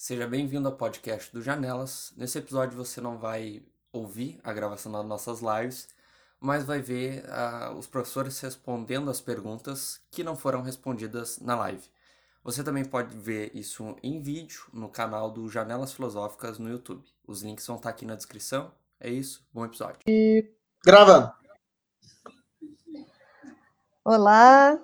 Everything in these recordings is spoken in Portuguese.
Seja bem-vindo ao podcast do Janelas. Nesse episódio você não vai ouvir a gravação das nossas lives, mas vai ver uh, os professores respondendo as perguntas que não foram respondidas na live. Você também pode ver isso em vídeo no canal do Janelas Filosóficas no YouTube. Os links vão estar aqui na descrição. É isso, bom episódio. E gravando. Olá,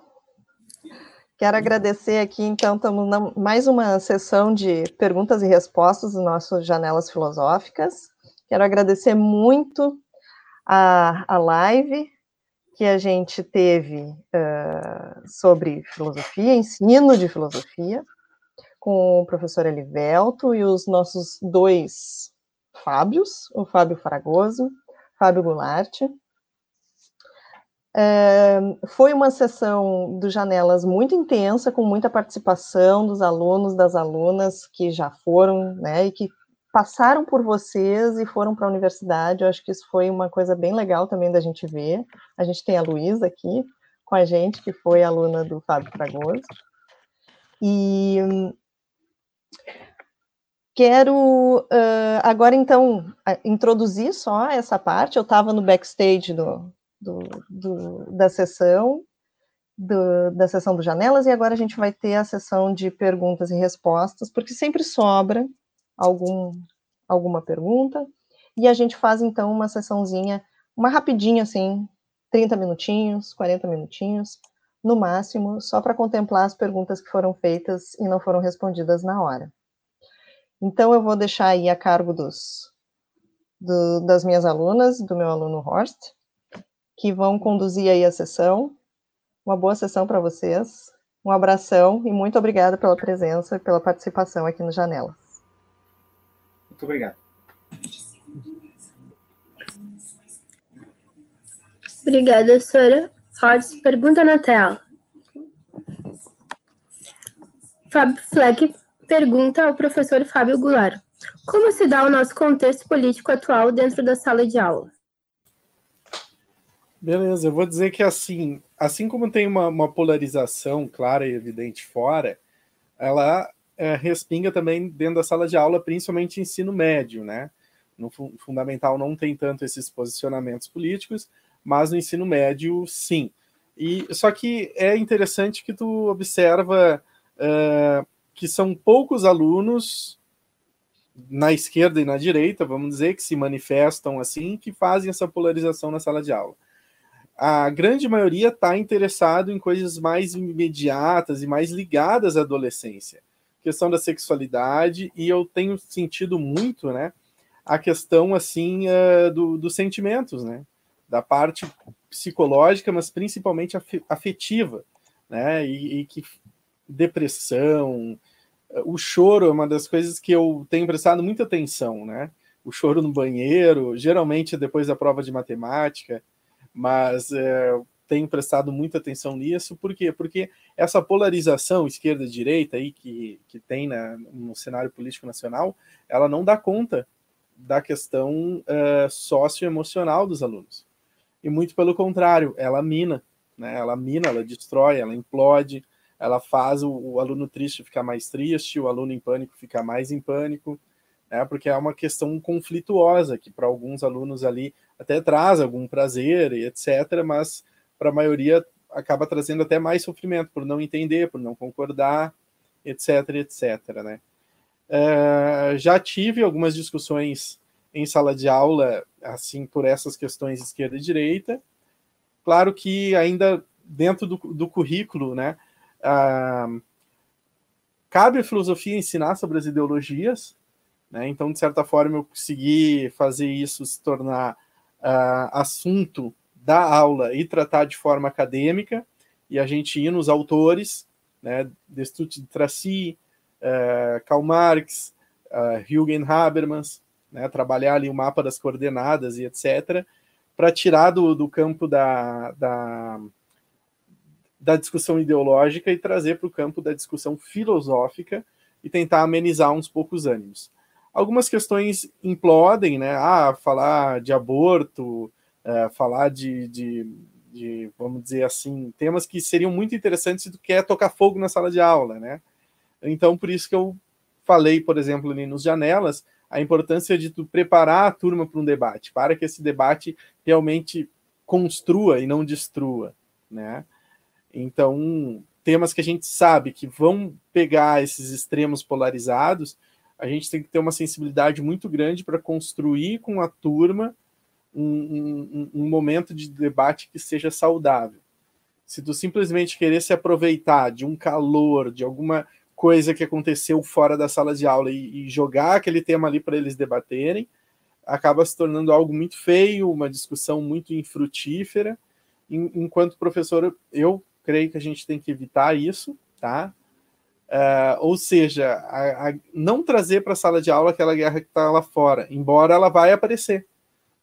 Quero agradecer aqui, então, estamos na mais uma sessão de perguntas e respostas dos nossos Janelas Filosóficas. Quero agradecer muito a, a live que a gente teve uh, sobre filosofia, ensino de filosofia, com o professor Elivelto e os nossos dois Fábios, o Fábio Fragoso, Fábio Goulart, foi uma sessão do Janelas muito intensa, com muita participação dos alunos, das alunas que já foram, né, e que passaram por vocês e foram para a universidade. Eu acho que isso foi uma coisa bem legal também da gente ver. A gente tem a Luísa aqui com a gente, que foi aluna do Fábio Fragoso. E quero uh, agora, então, introduzir só essa parte. Eu estava no backstage do, do, do, da sessão, do, da sessão do Janelas, e agora a gente vai ter a sessão de perguntas e respostas, porque sempre sobra algum, alguma pergunta, e a gente faz então uma sessãozinha, uma rapidinha assim, 30 minutinhos, 40 minutinhos, no máximo, só para contemplar as perguntas que foram feitas e não foram respondidas na hora. Então, eu vou deixar aí a cargo dos, do, das minhas alunas, do meu aluno Horst, que vão conduzir aí a sessão. Uma boa sessão para vocês. Um abração e muito obrigada pela presença e pela participação aqui no Janelas. Muito obrigado. Obrigada, senhora. Fortes, pergunta na tela. Fábio Fleck pergunta ao professor Fábio Goulart: Como se dá o nosso contexto político atual dentro da sala de aula? Beleza, eu vou dizer que assim, assim como tem uma, uma polarização clara e evidente fora, ela é, respinga também dentro da sala de aula, principalmente ensino médio, né? No fundamental não tem tanto esses posicionamentos políticos, mas no ensino médio, sim. E só que é interessante que tu observa uh, que são poucos alunos na esquerda e na direita, vamos dizer, que se manifestam assim, que fazem essa polarização na sala de aula a grande maioria está interessado em coisas mais imediatas e mais ligadas à adolescência. Questão da sexualidade, e eu tenho sentido muito, né, a questão, assim, uh, do, dos sentimentos, né, da parte psicológica, mas principalmente afetiva, né, e, e que depressão, o choro é uma das coisas que eu tenho prestado muita atenção, né, o choro no banheiro, geralmente depois da prova de matemática, mas é, tenho prestado muita atenção nisso, por quê? Porque essa polarização esquerda-direita aí que, que tem na, no cenário político nacional, ela não dá conta da questão uh, socioemocional dos alunos. E muito pelo contrário, ela mina, né? ela mina, ela destrói, ela implode, ela faz o, o aluno triste ficar mais triste, o aluno em pânico ficar mais em pânico, né? porque é uma questão conflituosa que para alguns alunos ali até traz algum prazer e etc., mas para a maioria acaba trazendo até mais sofrimento por não entender, por não concordar, etc, etc, né? Uh, já tive algumas discussões em sala de aula, assim, por essas questões esquerda e direita. Claro que ainda dentro do, do currículo, né, uh, cabe a filosofia ensinar sobre as ideologias, né? Então, de certa forma, eu consegui fazer isso se tornar uh, assunto da aula e tratar de forma acadêmica, e a gente ir nos autores, né, Destutt de Tracy, uh, Karl Marx, uh, Habermas, né, trabalhar ali o mapa das coordenadas e etc., para tirar do, do campo da, da, da discussão ideológica e trazer para o campo da discussão filosófica e tentar amenizar uns poucos ânimos algumas questões implodem, né? Ah, falar de aborto, é, falar de, de, de, vamos dizer assim, temas que seriam muito interessantes se tu quer tocar fogo na sala de aula, né? Então, por isso que eu falei, por exemplo, ali nos janelas, a importância de tu preparar a turma para um debate, para que esse debate realmente construa e não destrua, né? Então, temas que a gente sabe que vão pegar esses extremos polarizados, a gente tem que ter uma sensibilidade muito grande para construir com a turma um, um, um, momento de debate que seja saudável. Se tu simplesmente querer se aproveitar de um calor, de alguma coisa que aconteceu fora da sala de aula e, e jogar aquele tema ali para eles debaterem, acaba se tornando algo muito feio, uma discussão muito infrutífera. Enquanto professor, eu creio que a gente tem que evitar isso, tá? Uh, ou seja, a, a não trazer para a sala de aula aquela guerra que está lá fora, embora ela vai aparecer.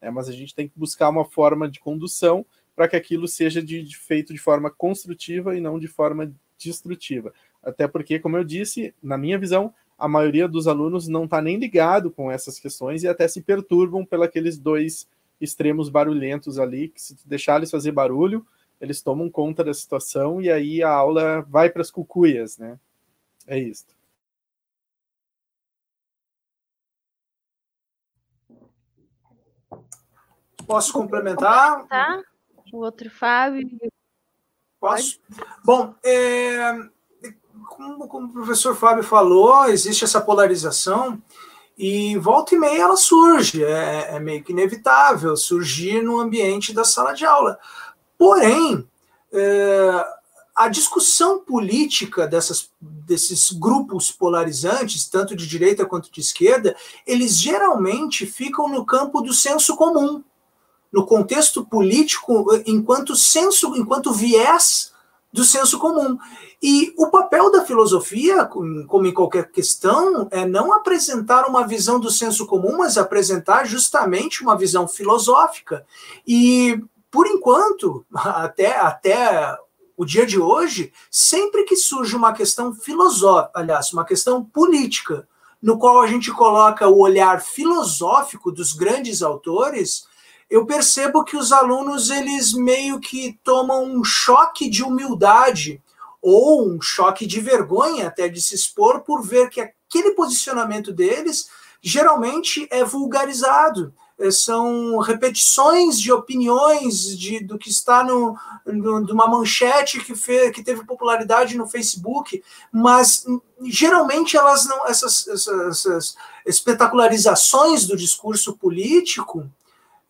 Né? Mas a gente tem que buscar uma forma de condução para que aquilo seja de, de, feito de forma construtiva e não de forma destrutiva. Até porque, como eu disse, na minha visão, a maioria dos alunos não está nem ligado com essas questões e até se perturbam pelos dois extremos barulhentos ali, que se deixar eles fazer barulho, eles tomam conta da situação e aí a aula vai para as cucuias, né? É isso. Posso complementar? Tá. O outro Fábio. Posso? Bom, é, como, como o professor Fábio falou, existe essa polarização e volta e meia ela surge, é, é meio que inevitável surgir no ambiente da sala de aula. Porém, é, a discussão política dessas, desses grupos polarizantes, tanto de direita quanto de esquerda, eles geralmente ficam no campo do senso comum, no contexto político, enquanto senso, enquanto viés do senso comum. E o papel da filosofia, como em qualquer questão, é não apresentar uma visão do senso comum, mas apresentar justamente uma visão filosófica. E por enquanto, até, até o dia de hoje, sempre que surge uma questão filosófica, aliás, uma questão política, no qual a gente coloca o olhar filosófico dos grandes autores, eu percebo que os alunos eles meio que tomam um choque de humildade ou um choque de vergonha até de se expor por ver que aquele posicionamento deles geralmente é vulgarizado são repetições de opiniões de, do que está no, no, de uma manchete que, fez, que teve popularidade no Facebook, mas geralmente elas não essas, essas, essas espetacularizações do discurso político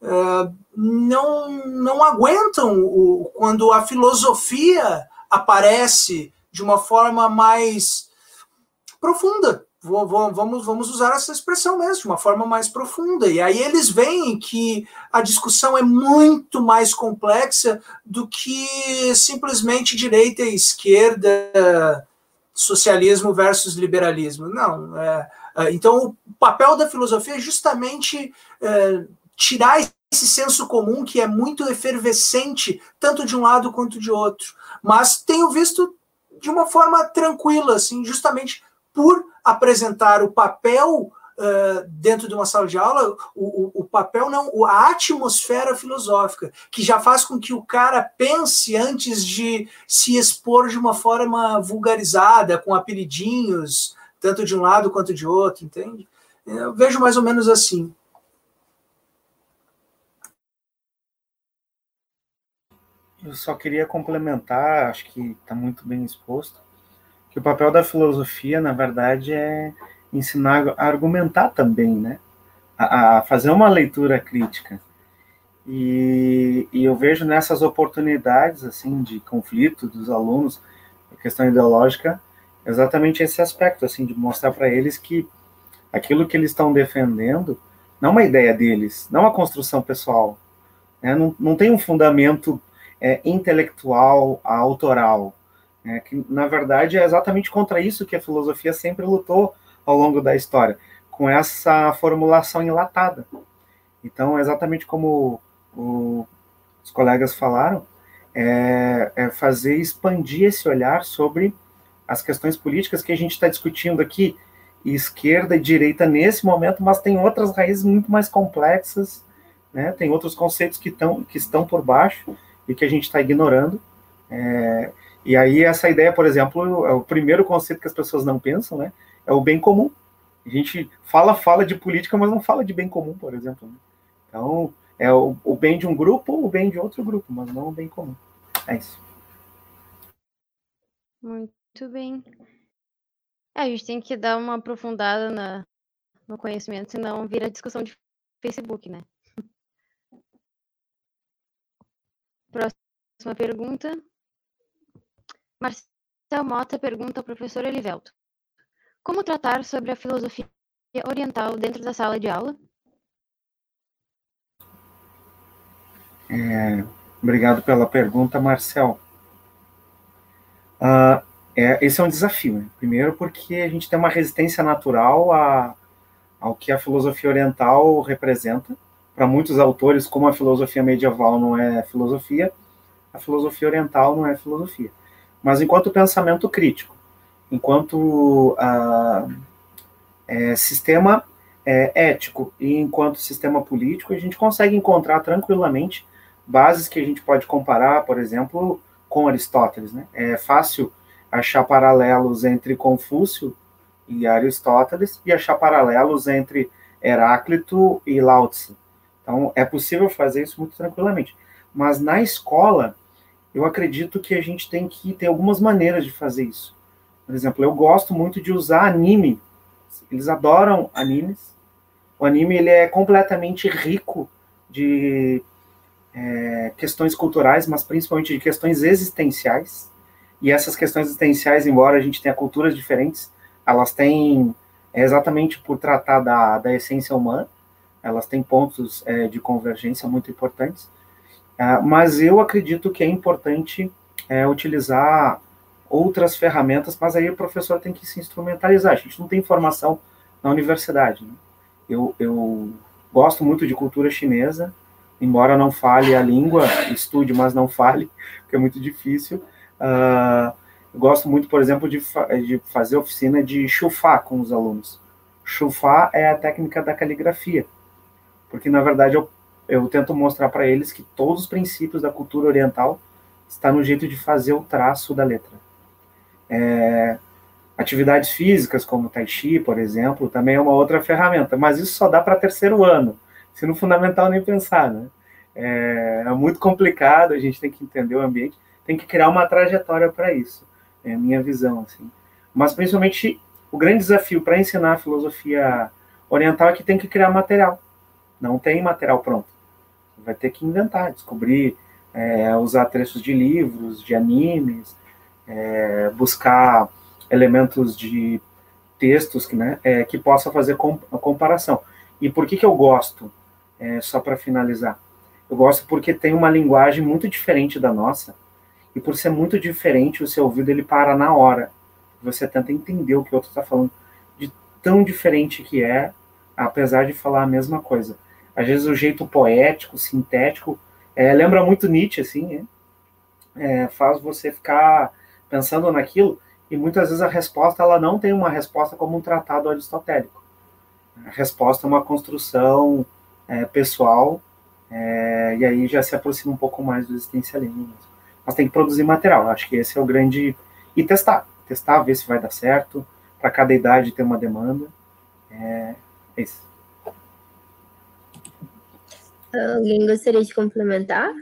uh, não, não aguentam o, quando a filosofia aparece de uma forma mais profunda vamos, vamos usar essa expressão mesmo, de uma forma mais profunda. E aí eles veem que a discussão é muito mais complexa do que simplesmente direita e esquerda, socialismo versus liberalismo. Não. É, é, então, o papel da filosofia é justamente é, tirar esse senso comum que é muito efervescente, tanto de um lado quanto de outro. Mas tenho visto de uma forma tranquila, assim, justamente por apresentar o papel uh, dentro de uma sala de aula, o, o, o, papel não, a atmosfera filosófica, que já faz com que o cara pense antes de se expor de uma forma vulgarizada, com apelidinhos, tanto de um lado quanto de outro, entende? Eu vejo mais ou menos assim. Eu só queria complementar, acho que está muito bem exposto, que o papel da filosofia, na verdade, é ensinar a argumentar também, né? A, a fazer uma leitura crítica. E, e, eu vejo nessas oportunidades, assim, de conflito dos alunos, questão ideológica, exatamente esse aspecto, assim, de mostrar para eles que aquilo que eles estão defendendo não é uma ideia deles, não é uma construção pessoal, né? não, não tem um fundamento é, intelectual, autoral, é, que na verdade é exatamente contra isso que a filosofia sempre lutou ao longo da história, com essa formulação enlatada. Então, exatamente como o, os colegas falaram, é, é, fazer expandir esse olhar sobre as questões políticas que a gente está discutindo aqui, esquerda e direita nesse momento, mas tem outras raízes muito mais complexas, né? tem outros conceitos que, tão, que estão por baixo e que a gente está ignorando. É, e aí essa ideia, por exemplo, é o primeiro conceito que as pessoas não pensam, né? É o bem comum. A gente fala, fala de política, mas não fala de bem comum, por exemplo. Né? Então, é o, o bem de um grupo ou o bem de outro grupo, mas não o bem comum. É isso. Muito bem. É, a gente tem que dar uma aprofundada na, no conhecimento, senão vira discussão de Facebook, né? Próxima pergunta. Marcel Mota pergunta ao professor Elivelto. Como tratar sobre a filosofia oriental dentro da sala de aula? É, obrigado pela pergunta, Marcel. Uh, é, esse é um desafio. Né? Primeiro, porque a gente tem uma resistência natural a, ao que a filosofia oriental representa. Para muitos autores, como a filosofia medieval não é filosofia, a filosofia oriental não é filosofia. Mas enquanto pensamento crítico, enquanto ah, é, sistema é, ético e enquanto sistema político, a gente consegue encontrar tranquilamente bases que a gente pode comparar, por exemplo, com Aristóteles. Né? É fácil achar paralelos entre Confúcio e Aristóteles e achar paralelos entre Heráclito e Lao Tzu. Então, é possível fazer isso muito tranquilamente. Mas na escola, eu acredito que a gente tem que ter algumas maneiras de fazer isso. Por exemplo, eu gosto muito de usar anime. Eles adoram animes. O anime ele é completamente rico de é, questões culturais, mas principalmente de questões existenciais. E essas questões existenciais, embora a gente tenha culturas diferentes, elas têm é exatamente por tratar da, da essência humana, elas têm pontos é, de convergência muito importantes. É, mas eu acredito que é importante é, utilizar outras ferramentas, mas aí o professor tem que se instrumentalizar. A gente não tem formação na universidade. Né? Eu, eu gosto muito de cultura chinesa, embora não fale a língua, estude, mas não fale, porque é muito difícil. Uh, gosto muito, por exemplo, de, fa de fazer oficina de chufá com os alunos. Chufá é a técnica da caligrafia, porque na verdade eu, eu tento mostrar para eles que todos os princípios da cultura oriental está no jeito de fazer o traço da letra. É, atividades físicas, como Tai Chi, por exemplo, também é uma outra ferramenta, mas isso só dá para terceiro ano se no fundamental nem pensar, né? É, é, muito complicado, a gente tem que entender o ambiente, tem que criar uma trajetória para isso, é a minha visão, assim. Mas, principalmente, o grande desafio para ensinar a filosofia oriental é que tem que criar material. Não tem material pronto. Vai ter que inventar, descobrir, é, usar trechos de livros, de animes, é, buscar elementos de textos que, né, é, que possa fazer a comparação. E por que, que eu gosto? é, só para finalizar. Eu gosto porque tem uma linguagem muito diferente da nossa, e por ser muito diferente, o seu ouvido ele para na hora. Você tenta entender o que o outro está falando, de tão diferente que é, apesar de falar a mesma coisa. Às vezes o jeito poético, sintético, é, lembra muito Nietzsche, assim, é, faz você ficar pensando naquilo, e muitas vezes a resposta ela não tem uma resposta como um tratado aristotélico. A resposta é uma construção é, pessoal, é, e aí já se aproxima um pouco mais do existencialismo. Mas tem que produzir material, acho que esse é o grande. E testar, testar, ver se vai dar certo, para cada idade ter uma demanda. É, é isso. Alguém gostaria de complementar?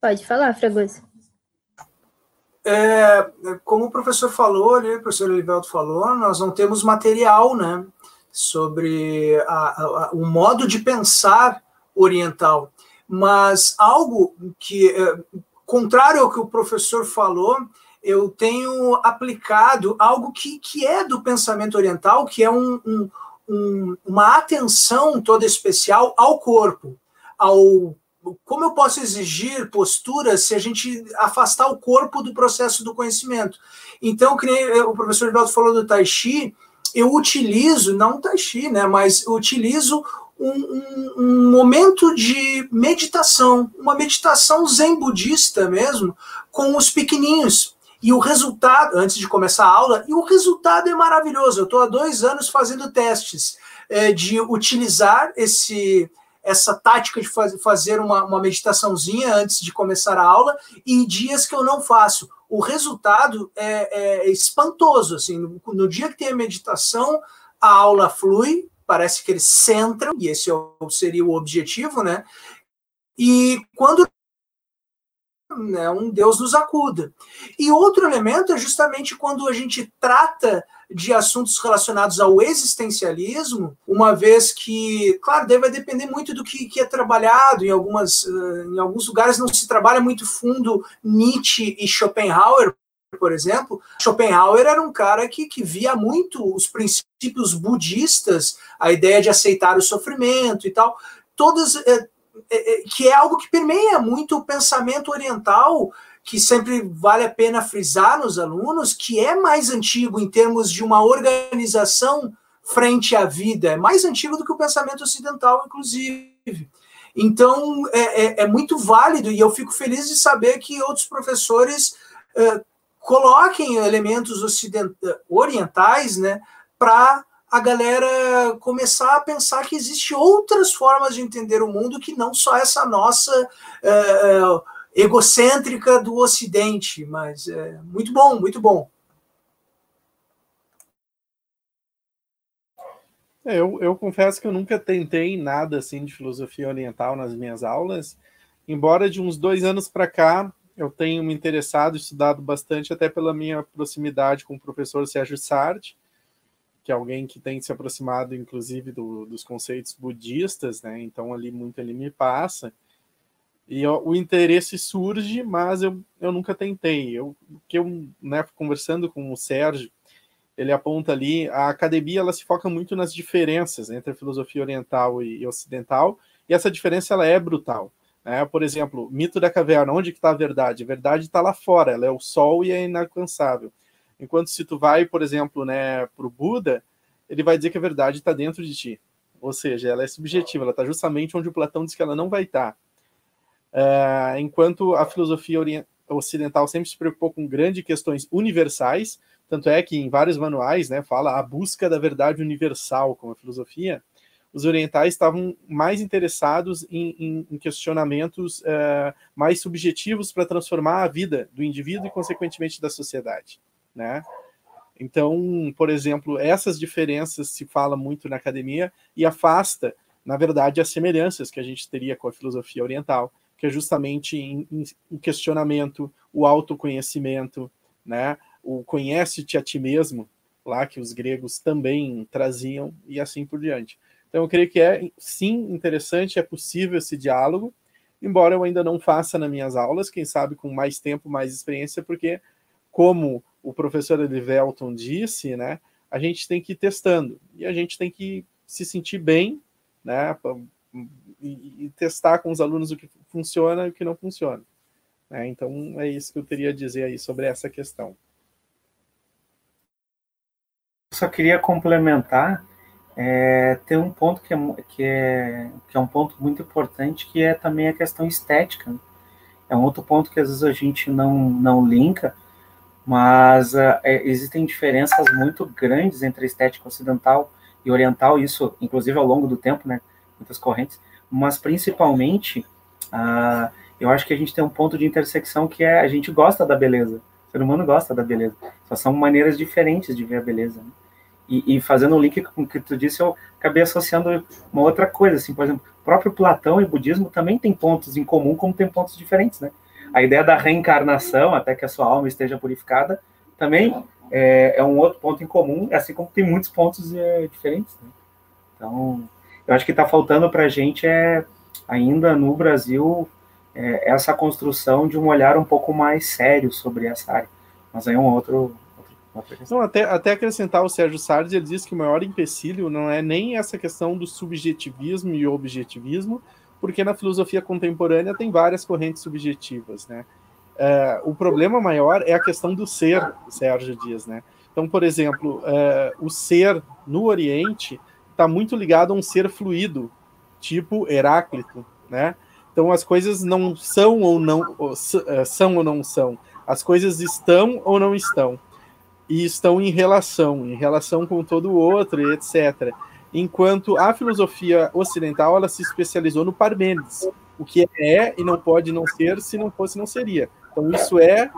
Pode falar, Fragoso. É, como o professor falou, né, o professor Elivelto falou, nós não temos material, né? sobre a, a, o modo de pensar oriental. Mas algo que, é, contrário ao que o professor falou, eu tenho aplicado algo que, que é do pensamento oriental, que é um, um, um, uma atenção toda especial ao corpo, ao como eu posso exigir posturas se a gente afastar o corpo do processo do conhecimento? Então, o professor Rivaldo falou do Tai Chi, eu utilizo, não Tai Chi, né, mas utilizo um, um, um, momento de meditação, uma meditação zen budista mesmo, com os pequeninhos. E o resultado, antes de começar a aula, e o resultado é maravilhoso. Eu estou há dois anos fazendo testes é, de utilizar esse, essa tática de faz, fazer uma, uma meditaçãozinha antes de começar a aula e dias que eu não faço. O resultado é, é espantoso. Assim, no, no dia que tem a meditação, a aula flui, parece que eles centram, e esse é seria o objetivo, né? E quando né, um Deus nos acuda. E outro elemento é justamente quando a gente trata de assuntos relacionados ao existencialismo, uma vez que, claro, deve depender muito do que, que é trabalhado. Em, algumas, uh, em alguns lugares não se trabalha muito fundo Nietzsche e Schopenhauer, por exemplo. Schopenhauer era um cara que, que via muito os princípios budistas, a ideia de aceitar o sofrimento e tal. Todas, é, que é algo que permeia muito o pensamento oriental, que sempre vale a pena frisar nos alunos, que é mais antigo em termos de uma organização frente à vida, é mais antigo do que o pensamento ocidental, inclusive. Então, é, é, é muito válido e eu fico feliz de saber que outros professores é, coloquem elementos orientais né, para a galera começar a pensar que existe outras formas de entender o mundo que não só essa nossa uh, egocêntrica do Ocidente. Mas é muito bom, muito bom. É, eu, eu confesso que eu nunca tentei nada assim de filosofia oriental nas minhas aulas, embora de uns dois anos para cá eu tenho me interessado, estudado bastante, até pela minha proximidade com o professor Sérgio Sartre, que é alguém que tem se aproximado, inclusive, do, dos conceitos budistas, né? Então, ali muito ele me passa. E ó, o interesse surge, mas eu, eu nunca tentei. Eu, que eu, né, conversando com o Sérgio, ele aponta ali, a academia ela se foca muito nas diferenças entre a filosofia oriental e, e ocidental, e essa diferença ela é brutal. Né? Por exemplo, mito da caverna, onde que está a verdade? A verdade está lá fora, ela é o sol e é inalcançável. Enquanto se tu vai, por exemplo, né, para o Buda, ele vai dizer que a verdade está dentro de ti. Ou seja, ela é subjetiva, ela está justamente onde o Platão diz que ela não vai estar. Tá. Uh, enquanto a filosofia ocidental sempre se preocupou com grandes questões universais, tanto é que em vários manuais né, fala a busca da verdade universal como a filosofia, os orientais estavam mais interessados em, em, em questionamentos uh, mais subjetivos para transformar a vida do indivíduo e, consequentemente, da sociedade né? Então, por exemplo, essas diferenças se fala muito na academia e afasta, na verdade, as semelhanças que a gente teria com a filosofia oriental, que é justamente em, em questionamento, o autoconhecimento, né? O conhece-te a ti mesmo, lá que os gregos também traziam e assim por diante. Então, eu creio que é sim interessante, é possível esse diálogo, embora eu ainda não faça nas minhas aulas, quem sabe com mais tempo, mais experiência, porque como o professor Elivelton disse, né, a gente tem que ir testando e a gente tem que se sentir bem, né, e, e testar com os alunos o que funciona e o que não funciona. Né? Então é isso que eu teria a dizer aí sobre essa questão. só queria complementar, é, tem um ponto que é, que, é, que é um ponto muito importante, que é também a questão estética. Né? É um outro ponto que às vezes a gente não, não linka, mas uh, é, existem diferenças muito grandes entre a estética ocidental e oriental, isso inclusive ao longo do tempo, né, muitas correntes, mas principalmente, uh, eu acho que a gente tem um ponto de intersecção que é a gente gosta da beleza, o ser humano gosta da beleza, só são maneiras diferentes de ver a beleza, né? e, e, fazendo um link com o que tu disse, eu acabei associando uma outra coisa, assim, por exemplo, próprio Platão e budismo também tem pontos em comum, como tem pontos diferentes, né? A ideia da reencarnação, até que a sua alma esteja purificada, também é, é um outro ponto em comum, assim como tem muitos pontos é, diferentes. Né? Então, eu acho que está faltando para a gente é ainda no Brasil é, essa construção de um olhar um pouco mais sério sobre essa área. Mas aí é um outro, não, até, até acrescentar o Sérgio Sardes, ele diz que o maior empecilho não é nem essa questão do subjetivismo e objetivismo, porque na filosofia contemporânea tem várias correntes subjetivas, né? É, o problema maior é a questão do ser, Sérgio diz, né? Então, por exemplo, é, o ser no Oriente está muito ligado a um ser fluido, tipo Heráclito, né? Então, as coisas não são ou não é, são ou não são, as coisas estão ou não estão, e estão em relação, em relação com todo o outro, etc. enquanto a filosofia ocidental ela se especializou no Parmênides, o que é e não pode não ser, se não fosse não seria. Então isso é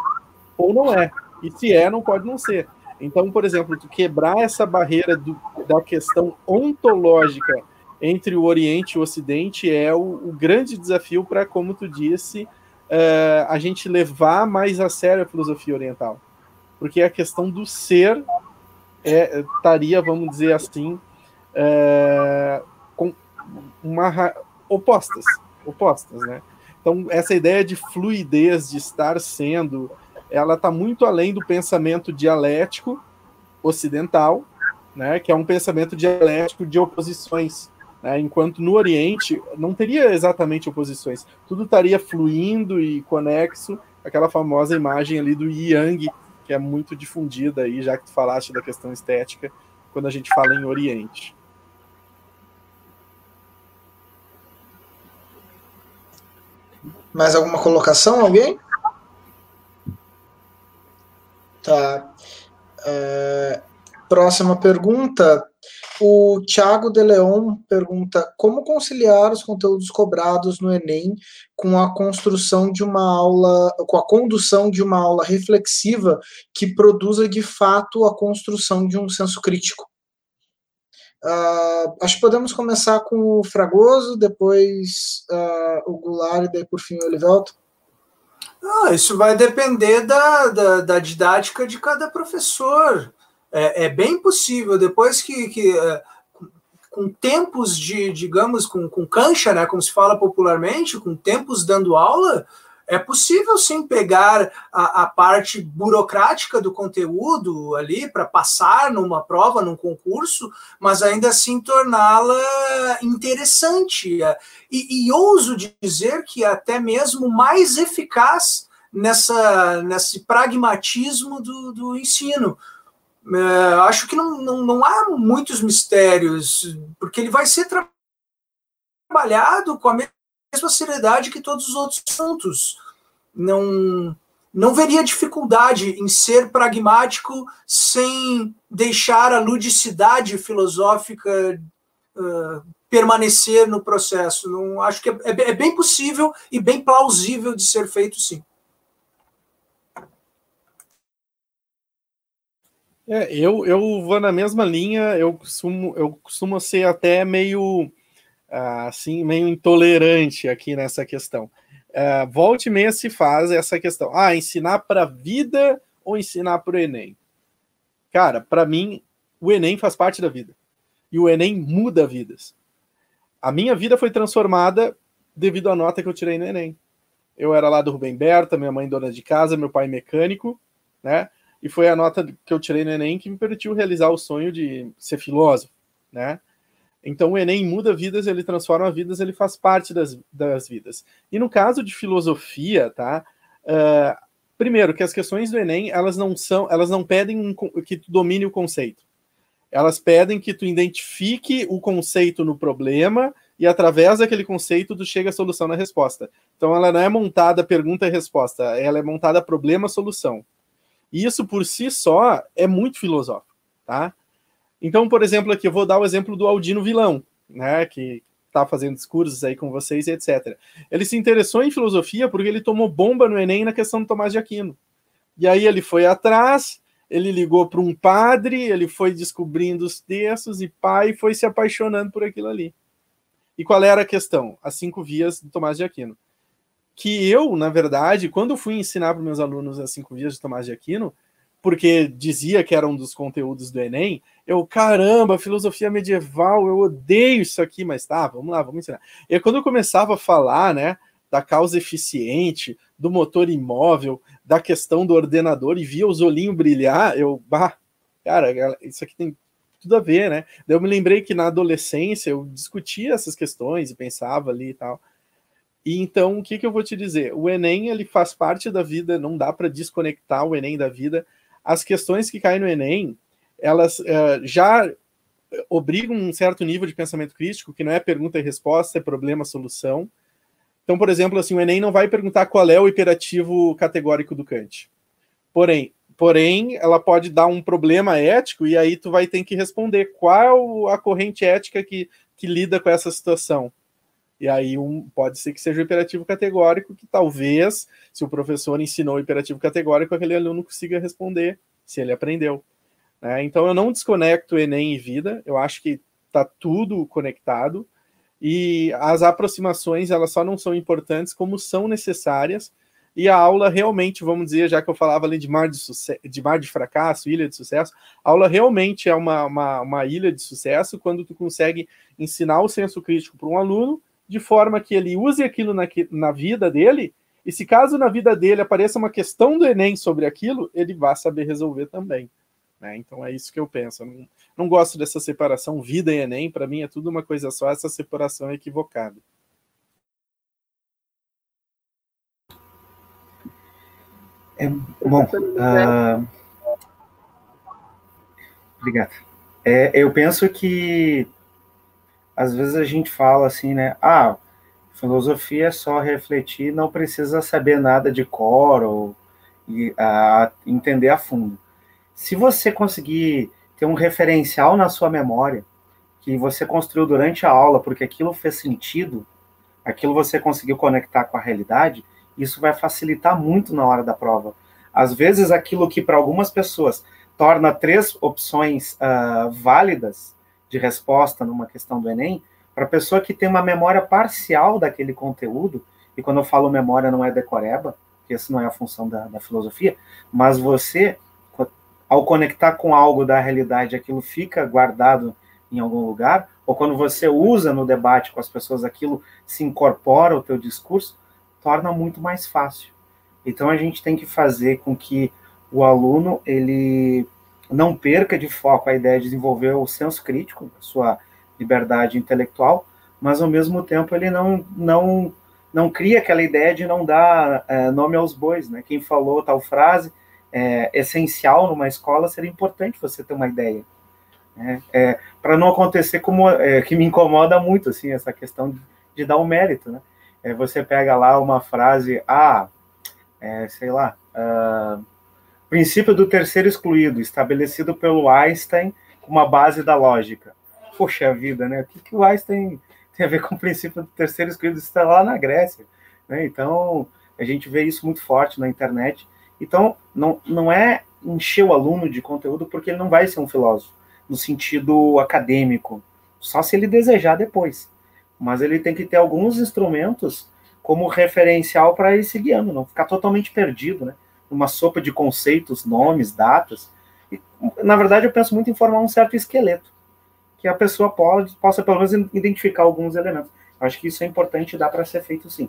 ou não é, e se é não pode não ser. Então, por exemplo, tu quebrar essa barreira do, da questão ontológica entre o Oriente e o Ocidente é o, o grande desafio para, como tu disse, uh, a gente levar mais a sério a filosofia oriental. Porque a questão do ser é, estaria, vamos dizer assim, é, com uma opostas, opostas, né? Então essa ideia de fluidez, de estar sendo, ela está muito além do pensamento dialético ocidental, né? Que é um pensamento dialético de oposições. Né? Enquanto no Oriente não teria exatamente oposições, tudo estaria fluindo e conexo, aquela famosa imagem ali do Yang, que é muito difundida aí, já que tu falaste da questão estética, quando a gente fala em Oriente. Mais alguma colocação, alguém? Tá. É, próxima pergunta. O Thiago de Leon pergunta como conciliar os conteúdos cobrados no Enem com a construção de uma aula, com a condução de uma aula reflexiva que produza de fato a construção de um senso crítico. Uh, acho que podemos começar com o Fragoso, depois uh, o Goulart e daí por fim o Olivelto. Ah, isso vai depender da, da, da, didática de cada professor. É, é bem possível, depois que, que uh, com tempos de, digamos, com, com cancha, né, como se fala popularmente, com tempos dando aula, é possível sim pegar a, a parte burocrática do conteúdo ali para passar numa prova, num concurso, mas ainda assim torná-la interessante. E, e ouso dizer que até mesmo mais eficaz nessa, nesse pragmatismo do, do ensino. É, acho que não, não, não há muitos mistérios, porque ele vai ser trabalhado com a mesma seriedade que todos os outros assuntos. Não, não veria dificuldade em ser pragmático sem deixar a ludicidade filosófica uh, permanecer no processo. Não acho que é, é, é bem possível e bem plausível de ser feito, sim. É, eu, eu vou na mesma linha, eu costumo, eu costumo ser até meio assim, meio intolerante aqui nessa questão. Uh, volte e meia se faz essa questão. Ah, ensinar para a vida ou ensinar para o Enem? Cara, para mim, o Enem faz parte da vida. E o Enem muda vidas. A minha vida foi transformada devido à nota que eu tirei no Enem. Eu era lá do Rubem Berta, minha mãe dona de casa, meu pai mecânico, né? E foi a nota que eu tirei no Enem que me permitiu realizar o sonho de ser filósofo, né? Então o Enem muda vidas, ele transforma vidas, ele faz parte das, das vidas. E no caso de filosofia, tá? Uh, primeiro, que as questões do Enem, elas não são, elas não pedem um, que tu domine o conceito. Elas pedem que tu identifique o conceito no problema e através daquele conceito tu chega à solução na resposta. Então ela não é montada pergunta e resposta, ela é montada problema solução. E isso por si só é muito filosófico, tá? Então, por exemplo, aqui eu vou dar o exemplo do Aldino Vilão, né, que está fazendo discursos aí com vocês etc. Ele se interessou em filosofia porque ele tomou bomba no Enem na questão do Tomás de Aquino. E aí ele foi atrás, ele ligou para um padre, ele foi descobrindo os textos e pai foi se apaixonando por aquilo ali. E qual era a questão? As cinco vias do Tomás de Aquino. Que eu, na verdade, quando fui ensinar para meus alunos as cinco vias de Tomás de Aquino, porque dizia que era um dos conteúdos do Enem, eu, caramba, filosofia medieval, eu odeio isso aqui, mas tá, vamos lá, vamos ensinar. E quando eu começava a falar, né, da causa eficiente, do motor imóvel, da questão do ordenador e via os olhinhos brilhar, eu, bah, cara, isso aqui tem tudo a ver, né? Eu me lembrei que na adolescência eu discutia essas questões e pensava ali e tal. E então, o que, que eu vou te dizer? O Enem, ele faz parte da vida, não dá para desconectar o Enem da vida, as questões que caem no Enem, elas uh, já obrigam um certo nível de pensamento crítico, que não é pergunta e resposta, é problema-solução. Então, por exemplo, assim, o Enem não vai perguntar qual é o imperativo categórico do Kant. Porém, porém, ela pode dar um problema ético e aí tu vai ter que responder qual a corrente ética que, que lida com essa situação. E aí um, pode ser que seja o imperativo categórico, que talvez, se o professor ensinou o imperativo categórico, aquele aluno consiga responder se ele aprendeu. Né? Então eu não desconecto Enem e vida, eu acho que está tudo conectado, e as aproximações elas só não são importantes como são necessárias, e a aula realmente, vamos dizer, já que eu falava ali de mar de, de, mar de fracasso, ilha de sucesso, a aula realmente é uma, uma, uma ilha de sucesso quando tu consegue ensinar o senso crítico para um aluno de forma que ele use aquilo na, na vida dele, e se caso na vida dele apareça uma questão do Enem sobre aquilo, ele vai saber resolver também. Né? Então é isso que eu penso. Eu não, não gosto dessa separação vida e Enem, para mim é tudo uma coisa só, essa separação é equivocada. É, bom, uh... obrigado. É, eu penso que às vezes a gente fala assim, né? Ah, filosofia é só refletir, não precisa saber nada de cor ou e, a, entender a fundo. Se você conseguir ter um referencial na sua memória que você construiu durante a aula, porque aquilo fez sentido, aquilo você conseguiu conectar com a realidade, isso vai facilitar muito na hora da prova. Às vezes, aquilo que para algumas pessoas torna três opções uh, válidas, de resposta numa questão do Enem, para a pessoa que tem uma memória parcial daquele conteúdo, e quando eu falo memória não é decoreba, porque essa não é a função da, da filosofia, mas você, ao conectar com algo da realidade, aquilo fica guardado em algum lugar, ou quando você usa no debate com as pessoas, aquilo se incorpora ao teu discurso, torna muito mais fácil. Então a gente tem que fazer com que o aluno ele não perca de foco a ideia de desenvolver o senso crítico, sua liberdade intelectual, mas ao mesmo tempo ele não não não cria aquela ideia de não dar é, nome aos bois, né? Quem falou tal frase é essencial numa escola seria importante você ter uma ideia, né? É, para não acontecer como é, que me incomoda muito assim essa questão de, de dar o um mérito, né? É, você pega lá uma frase, ah, é, sei lá. Uh, Princípio do terceiro excluído, estabelecido pelo Einstein como uma base da lógica. Poxa vida, né? O que, que o Einstein tem a ver com o princípio do terceiro excluído? Isso está lá na Grécia. Né? Então, a gente vê isso muito forte na internet. Então, não, não é encher o aluno de conteúdo porque ele não vai ser um filósofo, no sentido acadêmico, só se ele desejar depois. Mas ele tem que ter alguns instrumentos como referencial para ir se guiando, não ficar totalmente perdido, né? Uma sopa de conceitos, nomes, datas. E, na verdade, eu penso muito em formar um certo esqueleto, que a pessoa pode, possa, pelo menos, identificar alguns elementos. Acho que isso é importante e dá para ser feito sim.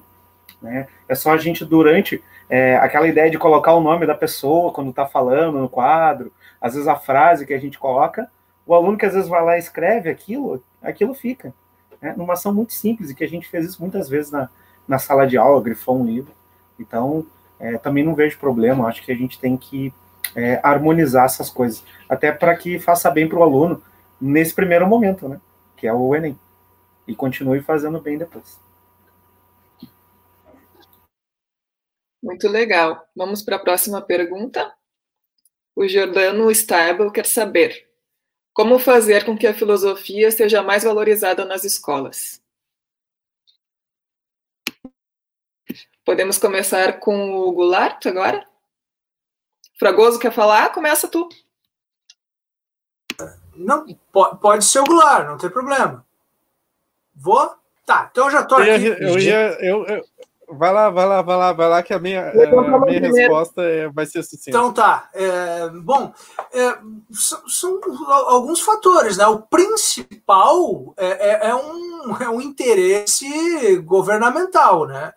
Né? É só a gente, durante é, aquela ideia de colocar o nome da pessoa quando está falando no quadro, às vezes a frase que a gente coloca, o aluno que às vezes vai lá e escreve aquilo, aquilo fica. Né? Numa ação muito simples, e que a gente fez isso muitas vezes na, na sala de aula, grifou um livro. Então, é, também não vejo problema. Acho que a gente tem que é, harmonizar essas coisas, até para que faça bem para o aluno nesse primeiro momento, né? Que é o Enem. E continue fazendo bem depois. Muito legal. Vamos para a próxima pergunta. O Jordano Stable quer saber como fazer com que a filosofia seja mais valorizada nas escolas. Podemos começar com o Goulart agora? Fragoso quer falar? Começa tu. Não, pode ser o Goulart, não tem problema. Vou? Tá, então eu já tô aqui. Eu ia, eu ia eu, eu, vai lá, vai lá, vai lá, vai lá, que a minha, a minha resposta é, vai ser sucinta. Então tá. É, bom, é, são, são, alguns fatores, né? O principal é, é, é um, é um interesse governamental, né?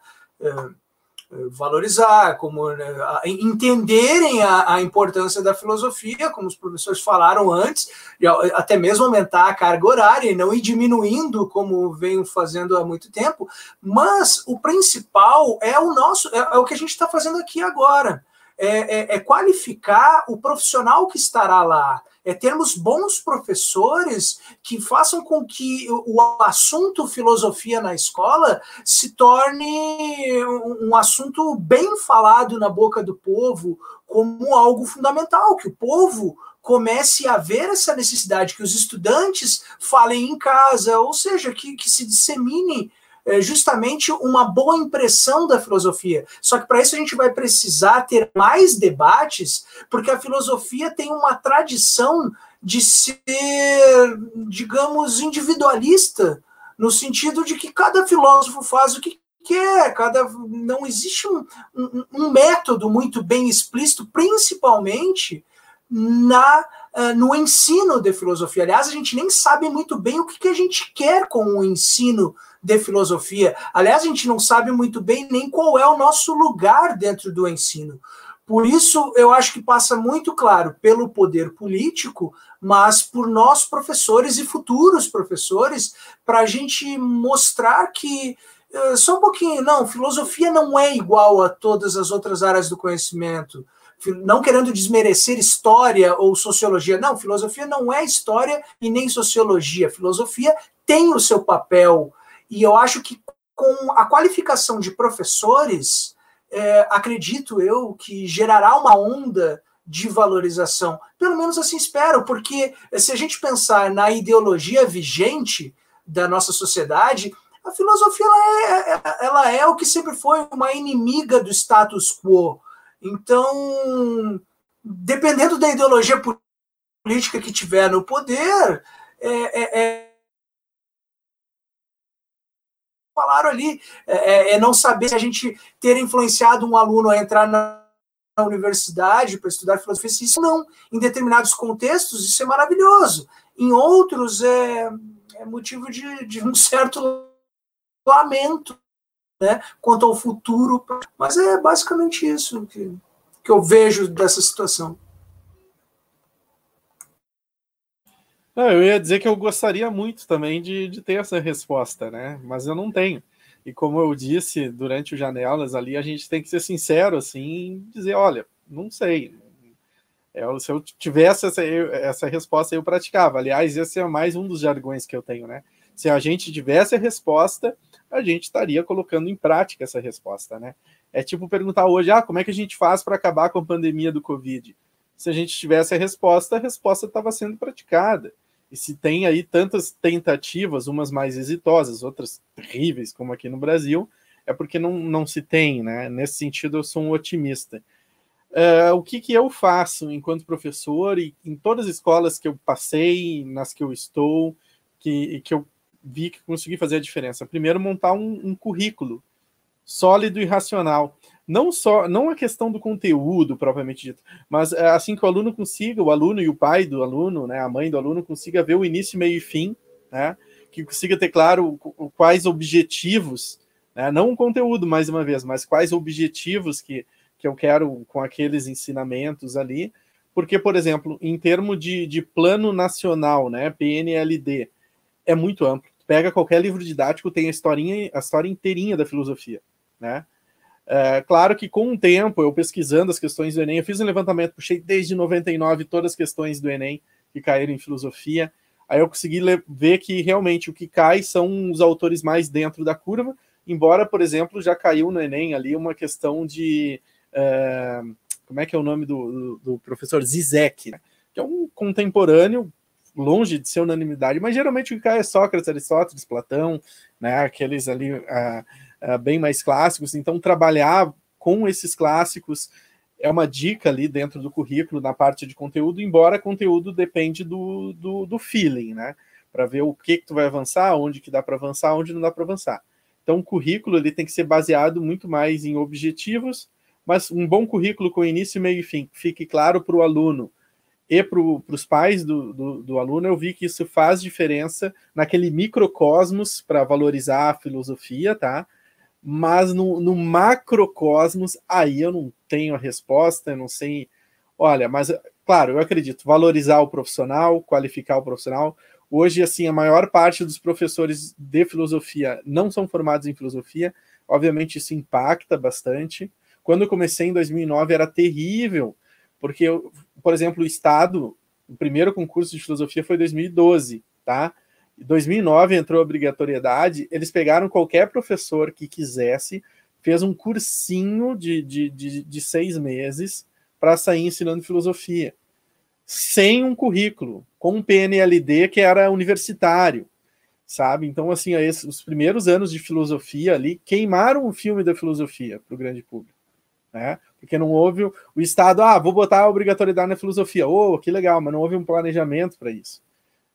É, valorizar, como né, entenderem a, a, importância da filosofia, como os professores falaram antes, e até mesmo aumentar a carga horária e não ir diminuindo como venho fazendo há muito tempo. Mas o principal é o nosso, é, é o que a gente está fazendo aqui agora. É, é, é, qualificar o profissional que estará lá, é termos bons professores que façam com que o assunto filosofia na escola se torne um assunto bem falado na boca do povo como algo fundamental, que o povo comece a ver essa necessidade, que os estudantes falem em casa, ou seja, que, que se dissemine é, justamente uma boa impressão da filosofia. Só que para isso a gente vai precisar ter mais debates, porque a filosofia tem uma tradição de ser, digamos, individualista, no sentido de que cada filósofo faz o que quer, cada não existe um, um, um método muito bem explícito, principalmente na uh, no ensino de filosofia. Aliás, a gente nem sabe muito bem o que, que a gente quer com o ensino de filosofia. Aliás, a gente não sabe muito bem nem qual é o nosso lugar dentro do ensino. Por isso, eu acho que passa muito claro pelo poder político, mas por nós, professores e futuros professores, para a gente mostrar que. Uh, só um pouquinho, não, filosofia não é igual a todas as outras áreas do conhecimento não querendo desmerecer história ou sociologia. Não, filosofia não é história e nem sociologia. Filosofia tem o seu papel. E eu acho que com a qualificação de professores, é, acredito eu que gerará uma onda de valorização. Pelo menos assim espero, porque se a gente pensar na ideologia vigente da nossa sociedade, a filosofia ela é, ela é o que sempre foi uma inimiga do status quo. Então, dependendo da ideologia política que tiver no poder, é, é, é falaram ali, é, é, é, não saber se a gente ter influenciado um aluno a entrar na, na universidade para estudar filosofia, se isso não, em determinados contextos, isso é maravilhoso. Em outros, é, é motivo de, de um certo lamento né, quanto ao futuro. Mas é basicamente isso que, que eu vejo dessa situação. Não, eu ia dizer que eu gostaria muito também de, de ter essa resposta, né? Mas eu não tenho. E como eu disse durante o Janelas ali, a gente tem que ser sincero, assim, dizer, olha, não sei. É, se eu tivesse essa, essa resposta, eu praticava. Aliás, esse é mais um dos jargões que eu tenho, né? Se a gente tivesse a resposta, a gente estaria colocando em prática essa resposta, né? É tipo perguntar hoje, ah, como é que a gente faz para acabar com a pandemia do Covid? Se a gente tivesse a resposta, a resposta estava sendo praticada. E se tem aí tantas tentativas, umas mais exitosas, outras terríveis, como aqui no Brasil, é porque não, não se tem, né? Nesse sentido, eu sou um otimista. Uh, o que, que eu faço enquanto professor e em todas as escolas que eu passei, nas que eu estou, que, que eu vi que consegui fazer a diferença. Primeiro, montar um, um currículo sólido e racional. Não só, não a questão do conteúdo propriamente dito, mas é, assim que o aluno consiga, o aluno e o pai do aluno, né, a mãe do aluno consiga ver o início, meio e fim, né, que consiga ter claro quais objetivos, né, não o conteúdo mais uma vez, mas quais objetivos que, que eu quero com aqueles ensinamentos ali, porque, por exemplo, em termos de, de plano nacional, né, PNLD, é muito amplo. Pega qualquer livro didático, tem a historinha, a história inteirinha da filosofia, né? É, claro que com o tempo, eu pesquisando as questões do Enem, eu fiz um levantamento, puxei desde 99 todas as questões do Enem que caíram em filosofia. Aí eu consegui ver que realmente o que cai são os autores mais dentro da curva, embora, por exemplo, já caiu no Enem ali uma questão de. É, como é que é o nome do, do, do professor Zizek, né? que é um contemporâneo longe de ser unanimidade, mas geralmente o que cai é Sócrates, Aristóteles, Platão, né, aqueles ali uh, uh, bem mais clássicos. Então, trabalhar com esses clássicos é uma dica ali dentro do currículo, na parte de conteúdo, embora conteúdo depende do, do, do feeling, né? Para ver o que, que tu vai avançar, onde que dá para avançar, onde não dá para avançar. Então, o currículo ele tem que ser baseado muito mais em objetivos, mas um bom currículo com início, meio e fim, fique claro para o aluno e para os pais do, do, do, aluno, eu vi que isso faz diferença naquele microcosmos para valorizar a filosofia, tá? Mas no, no macrocosmos, aí eu não tenho a resposta, eu não sei. Olha, mas claro, eu acredito, valorizar o profissional, qualificar o profissional. Hoje, assim, a maior parte dos professores de filosofia não são formados em filosofia. Obviamente, isso impacta bastante. Quando eu comecei em 2009, era terrível, porque eu, por exemplo, o Estado o primeiro concurso de filosofia foi 2012, tá? Em 2009 entrou a obrigatoriedade, eles pegaram qualquer professor que quisesse, fez um cursinho de, de, de, de seis meses para sair ensinando filosofia, sem um currículo, com um PNLD que era universitário, sabe? Então, assim, esses, os primeiros anos de filosofia ali queimaram o filme da filosofia para o grande público, né? Porque não houve o, Estado, ah, vou botar a obrigatoriedade na filosofia, oh, que legal, mas não houve um planejamento para isso.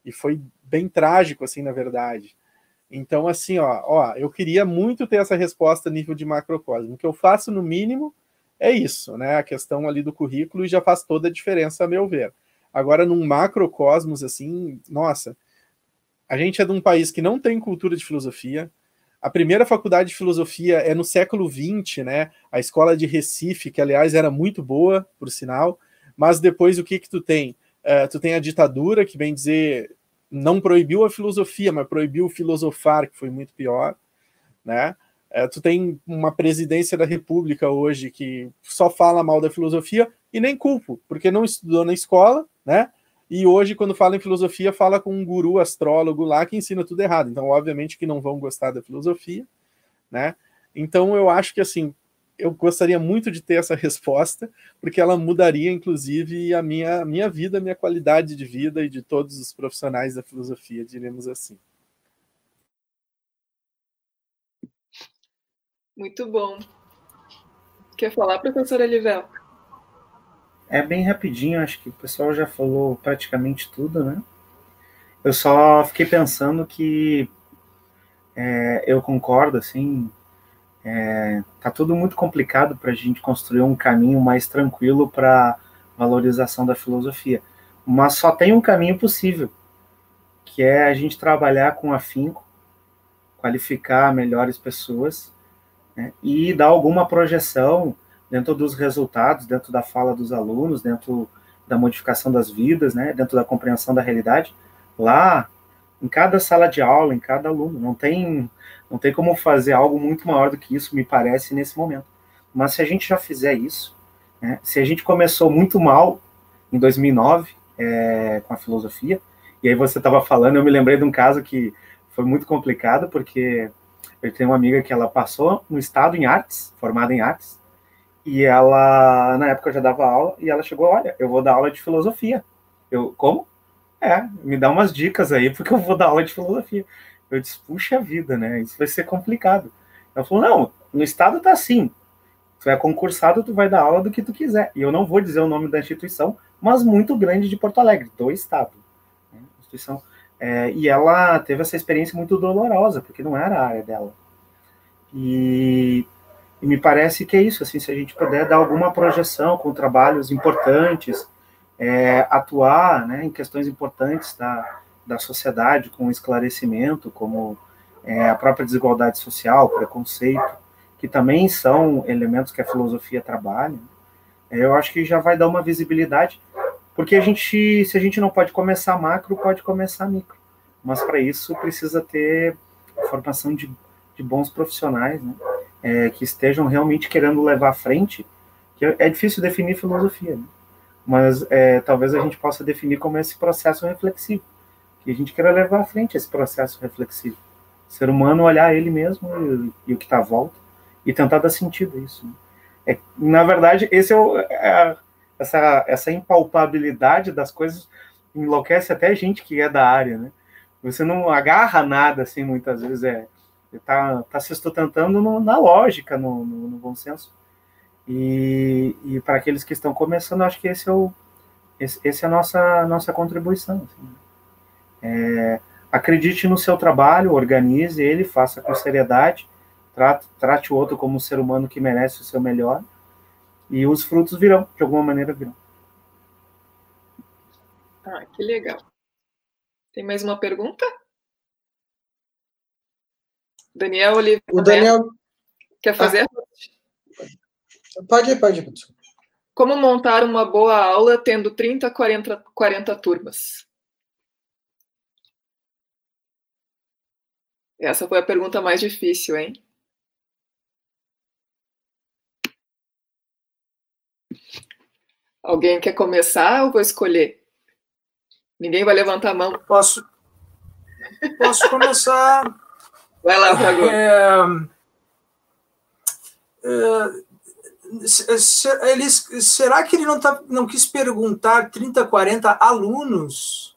E foi bem trágico, assim, na verdade. Então, assim, ó, ó, eu queria muito ter essa resposta nível de macrocosmo. O que eu faço, no mínimo, é isso, né? A questão ali do currículo e já faz toda a diferença, a meu ver. Agora, num macrocosmos, assim, nossa, a gente é de um país que não tem cultura de filosofia. A primeira faculdade de filosofia é no século XX, né? A escola de Recife, que aliás era muito boa, por sinal. Mas depois o que que tu tem? Uh, tu tem a ditadura, que bem dizer, não proibiu a filosofia, mas proibiu filosofar, que foi muito pior, né? Uh, tu tem uma presidência da República hoje que só fala mal da filosofia e nem culpo, porque não estudou na escola, né? E hoje, quando fala em filosofia, fala com um guru astrólogo lá que ensina tudo errado. Então, obviamente que não vão gostar da filosofia, né? Então, eu acho que assim, eu gostaria muito de ter essa resposta, porque ela mudaria, inclusive, a minha, a minha vida, a minha qualidade de vida e de todos os profissionais da filosofia, diremos assim. Muito bom. Quer falar, professora Livel? É bem rapidinho, acho que o pessoal já falou praticamente tudo, né? Eu só fiquei pensando que é, eu concordo, assim, é, tá tudo muito complicado para a gente construir um caminho mais tranquilo para valorização da filosofia. Mas só tem um caminho possível, que é a gente trabalhar com afinco, qualificar melhores pessoas né, e dar alguma projeção dentro dos resultados, dentro da fala dos alunos, dentro da modificação das vidas, né, dentro da compreensão da realidade, lá em cada sala de aula, em cada aluno, não tem não tem como fazer algo muito maior do que isso, me parece nesse momento. Mas se a gente já fizer isso, né, se a gente começou muito mal em 2009 é, com a filosofia, e aí você estava falando, eu me lembrei de um caso que foi muito complicado porque eu tenho uma amiga que ela passou no estado em artes, formada em artes, e ela, na época, eu já dava aula, e ela chegou, olha, eu vou dar aula de filosofia. Eu, como? É, me dá umas dicas aí, porque eu vou dar aula de filosofia. Eu disse, puxa vida, né? Isso vai ser complicado. Ela falou, não, no estado tá assim. Tu é concursado, tu vai dar aula do que tu quiser. E eu não vou dizer o nome da instituição, mas muito grande de Porto Alegre, do estado. Né? Instituição. É, e ela teve essa experiência muito dolorosa, porque não era a área dela. E e me parece que é isso, assim, se a gente puder dar alguma projeção com trabalhos importantes, é, atuar né, em questões importantes da, da sociedade, com esclarecimento, como é, a própria desigualdade social, preconceito, que também são elementos que a filosofia trabalha, é, eu acho que já vai dar uma visibilidade, porque a gente, se a gente não pode começar macro, pode começar micro, mas para isso precisa ter formação de, de bons profissionais, né? É, que estejam realmente querendo levar à frente, que é difícil definir filosofia, né? mas é, talvez a gente possa definir como esse processo reflexivo, que a gente queira levar à frente esse processo reflexivo. O ser humano olhar ele mesmo e, e o que está à volta e tentar dar sentido a isso. Né? É, na verdade, esse é, o, é essa, essa impalpabilidade das coisas enlouquece até gente que é da área, né? Você não agarra nada assim, muitas vezes é está tá se sustentando no, na lógica, no, no, no, bom senso. E, e para aqueles que estão começando, acho que esse é, o, esse, esse é a nossa, nossa contribuição. Assim. É, acredite no seu trabalho, organize ele, faça com seriedade, trate, trate o outro como um ser humano que merece o seu melhor, e os frutos virão, de alguma maneira virão. Ah, que legal. Tem mais uma pergunta? Daniel Oliveira. O Daniel. Quer fazer? Ah. Pode ir, pode ir. Como montar uma boa aula tendo 30, 40, 40 turmas? Essa foi a pergunta mais difícil, hein? Alguém quer começar ou vou escolher? Ninguém vai levantar a mão. Posso, posso começar. Vai lá, Fragoso. É, é, ele, será que ele não, tá, não quis perguntar 30, 40 alunos?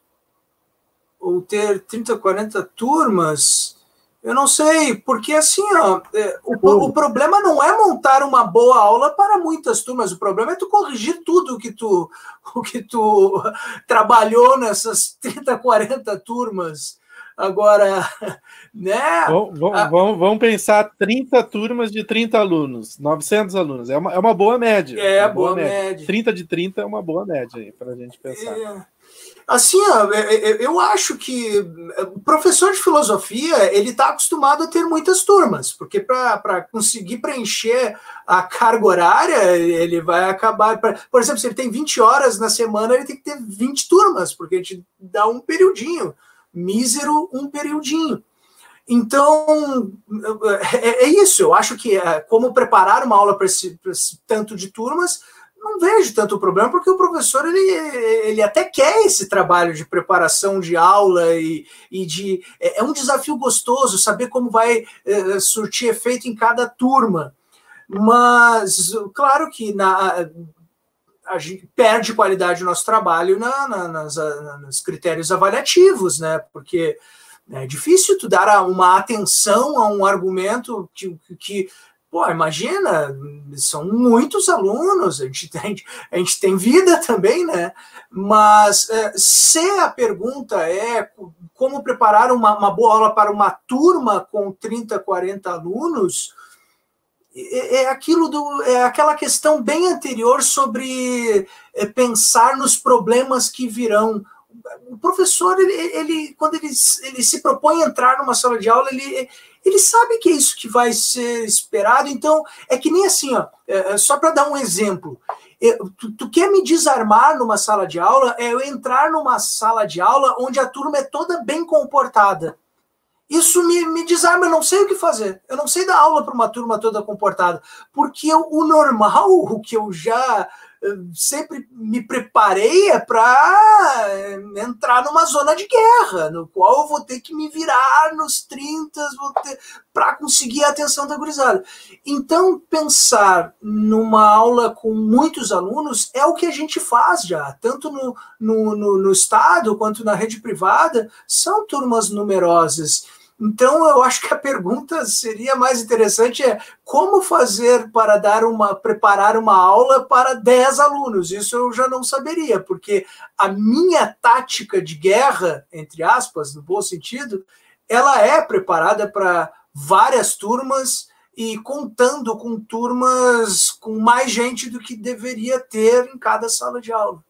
Ou ter 30, 40 turmas? Eu não sei, porque assim, ó, é, o, o, problema não é montar uma boa aula para muitas turmas, o problema é tu corrigir tudo o que tu, o que tu trabalhou nessas 30, 40 turmas. Agora, né? Vamos, vamos, vamos, pensar 30 turmas de 30 alunos, 900 alunos. É uma, é uma boa média. É, uma boa, boa média. média. 30 de 30 é uma boa média para a gente pensar. É. Assim, ó, é, é, eu acho que o professor de filosofia ele está acostumado a ter muitas turmas, porque para conseguir preencher a carga horária, ele vai acabar. Por exemplo, se ele tem 20 horas na semana, ele tem que ter 20 turmas, porque a gente dá um periodinho mísero um periodinho. Então, é, é, isso. Eu acho que é, como preparar uma aula para esse, esse, tanto de turmas, não vejo tanto problema, porque o professor ele, ele até quer esse trabalho de preparação de aula e, e de. É, é um desafio gostoso saber como vai é, surtir efeito em cada turma. Mas, claro que na, a gente perde qualidade do nosso trabalho na, na, nas, na, nos critérios avaliativos, né? Porque é difícil tu dar uma atenção a um argumento que, que pô, imagina, são muitos alunos, a gente tem, a gente tem vida também, né? Mas é, se a pergunta é como preparar uma, uma boa aula para uma turma com 30, 40 alunos, é, é aquilo do é aquela questão bem anterior sobre é, pensar nos problemas que virão. O professor, ele, ele quando ele, ele se propõe a entrar numa sala de aula, ele, ele sabe que é isso que vai ser esperado. Então, é que nem assim, ó, é, é só para dar um exemplo. Eu, tu, tu, quer me desarmar numa sala de aula? É eu entrar numa sala de aula onde a turma é toda bem comportada. Isso me, me desarma, eu não sei o que fazer. Eu não sei dar aula para uma turma toda comportada. Porque eu, o normal, o que eu já sempre me preparei é para eh, entrar numa zona de guerra, no qual eu vou ter que me virar nos 30 para conseguir a atenção da gurizada. Então, pensar numa aula com muitos alunos é o que a gente faz já, tanto no, no, no, no Estado quanto na rede privada, são turmas numerosas. Então, eu acho que a pergunta seria mais interessante é como fazer para dar uma preparar uma aula para 10 alunos? Isso eu já não saberia, porque a minha tática de guerra, entre aspas, no bom sentido, ela é preparada para várias turmas e contando com turmas com mais gente do que deveria ter em cada sala de aula.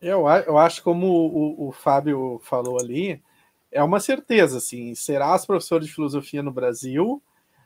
Eu, eu acho, como o, o Fábio falou ali, é uma certeza, assim, serás professor de filosofia no Brasil,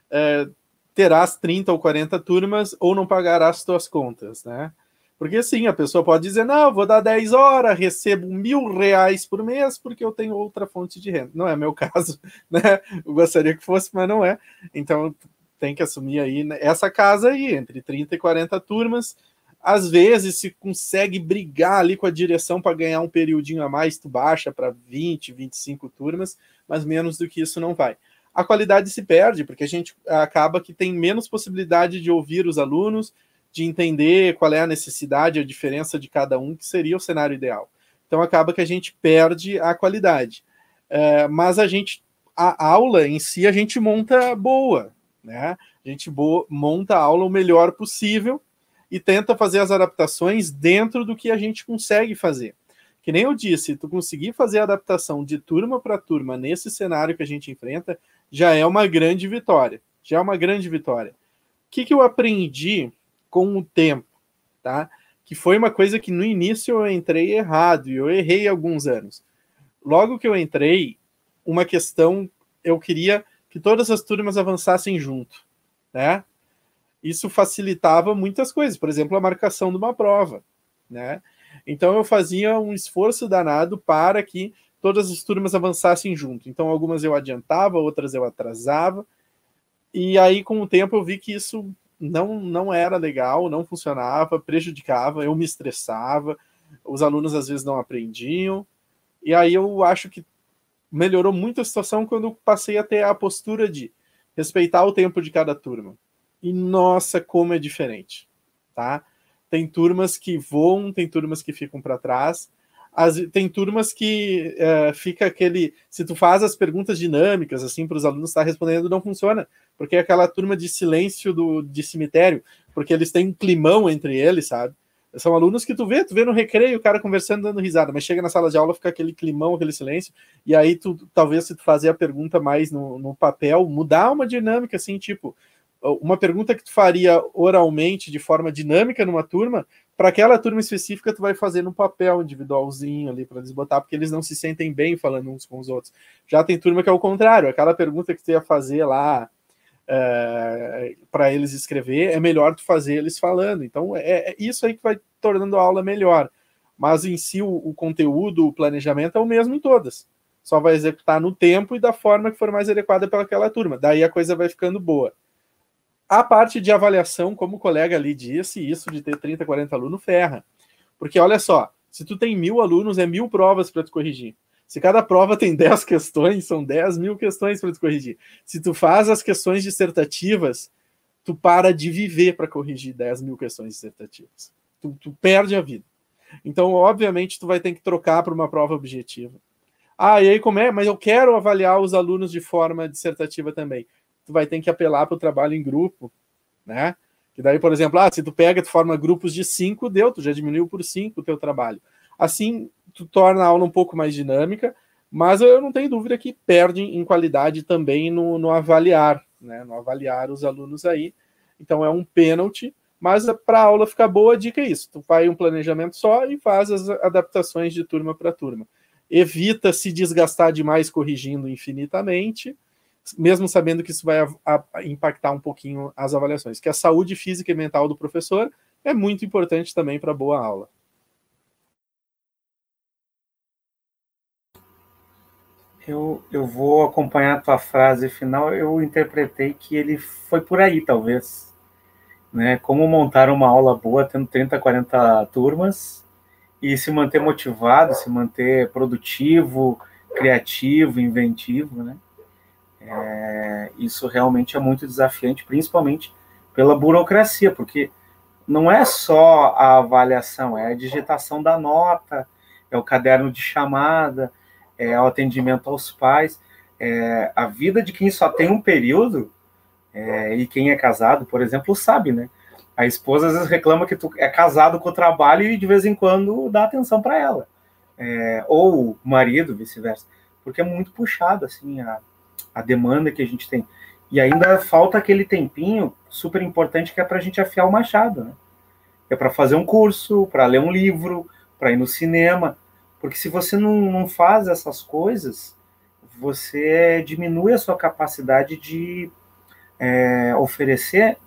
é, terás 30 ou 40 turmas ou não pagarás suas contas, né? Porque assim, a pessoa pode dizer, não, vou dar 10 horas, recebo mil reais por mês porque eu tenho outra fonte de renda. Não é meu caso, né? Eu gostaria que fosse, mas não é. Então tem que assumir aí essa casa aí, entre 30 e 40 turmas, às vezes, se consegue brigar ali com a direção para ganhar um periodinho a mais, tu baixa para 20, 25 turmas, mas menos do que isso não vai. A qualidade se perde, porque a gente acaba que tem menos possibilidade de ouvir os alunos, de entender qual é a necessidade, a diferença de cada um, que seria o cenário ideal. Então acaba que a gente perde a qualidade. É, mas a gente, a aula em si, a gente monta boa, né? A gente monta a aula o melhor possível e tenta fazer as adaptações dentro do que a gente consegue fazer. Que nem eu disse, tu conseguir fazer a adaptação de turma para turma nesse cenário que a gente enfrenta, já é uma grande vitória. Já é uma grande vitória. O que, que eu aprendi com o tempo, tá? Que foi uma coisa que no início eu entrei errado e eu errei alguns anos. Logo que eu entrei, uma questão eu queria que todas as turmas avançassem junto, né? Isso facilitava muitas coisas, por exemplo, a marcação de uma prova, né? Então eu fazia um esforço danado para que todas as turmas avançassem junto. Então algumas eu adiantava, outras eu atrasava. E aí com o tempo eu vi que isso não, não era legal, não funcionava, prejudicava, eu me estressava, os alunos às vezes não aprendiam, e aí eu acho que melhorou muito a situação quando passei a ter a postura de respeitar o tempo de cada turma. E nossa, como é diferente, tá? Tem turmas que voam, tem turmas que ficam para trás, as, tem turmas que uh, fica aquele. Se tu faz as perguntas dinâmicas, assim, para os alunos estar respondendo, não funciona. Porque é aquela turma de silêncio do, de cemitério, porque eles têm um climão entre eles, sabe? São alunos que tu vê, tu vê no recreio o cara conversando, dando risada, mas chega na sala de aula, fica aquele climão, aquele silêncio, e aí tu, talvez, se tu fazer a pergunta mais no, no papel, mudar uma dinâmica, assim, tipo, uma pergunta que tu faria oralmente, de forma dinâmica numa turma, para aquela turma específica, tu vai fazer no papel individualzinho ali para eles botar, porque eles não se sentem bem falando uns com os outros. Já tem turma que é o contrário, aquela pergunta que tu ia fazer lá é, para eles escrever, é melhor tu fazer eles falando. Então, é, é, isso aí que vai tornando a aula melhor. Mas em si, o, o conteúdo, o planejamento é o mesmo em todas. Só vai executar no tempo e da forma que for mais adequada para aquela turma. Daí a coisa vai ficando boa. A parte de avaliação, como o colega ali disse, isso de ter 30, 40 alunos ferra. Porque olha só, se tu tem mil alunos, é mil provas para tu corrigir. Se cada prova tem 10 questões, são 10 mil questões para tu corrigir. Se tu faz as questões dissertativas, tu para de viver para corrigir 10 mil questões dissertativas. Tu, tu, perde a vida. Então, obviamente, tu vai ter que trocar para uma prova objetiva. Ah, e aí como é? Mas eu quero avaliar os alunos de forma dissertativa também tu vai ter que apelar para o trabalho em grupo, né? Que daí, por exemplo, ah, se tu pega, tu forma grupos de cinco, deu, tu já diminuiu por cinco o teu trabalho. Assim, tu torna a aula um pouco mais dinâmica, mas eu não tenho dúvida que perde em qualidade também no, no avaliar, né? No avaliar os alunos aí. Então é um pênalti, mas para a aula ficar boa, a dica é isso: tu faz um planejamento só e faz as adaptações de turma para turma. Evita se desgastar demais corrigindo infinitamente mesmo sabendo que isso vai a, a, impactar um pouquinho as avaliações, que a saúde física e mental do professor é muito importante também para boa aula. Eu, eu vou acompanhar a tua frase final. Eu interpretei que ele foi por aí, talvez. Né? Como montar uma aula boa tendo 30, 40 turmas e se manter motivado, se manter produtivo, criativo, inventivo, né? É, isso realmente é muito desafiante, principalmente pela burocracia, porque não é só a avaliação, é a digitação da nota, é o caderno de chamada, é o atendimento aos pais. É, a vida de quem só tem um período, é, e quem é casado, por exemplo, sabe, né? A esposa às vezes reclama que tu é casado com o trabalho e de vez em quando dá atenção para ela. É, ou o marido, vice-versa. Porque é muito puxado, assim, a, a demanda que a gente tem. E ainda falta aquele tempinho super importante que é para a gente afiar o machado, né? É para fazer um curso, para ler um livro, para ir no cinema. Porque se você não, não faz essas coisas, você diminui a sua capacidade de é, oferecer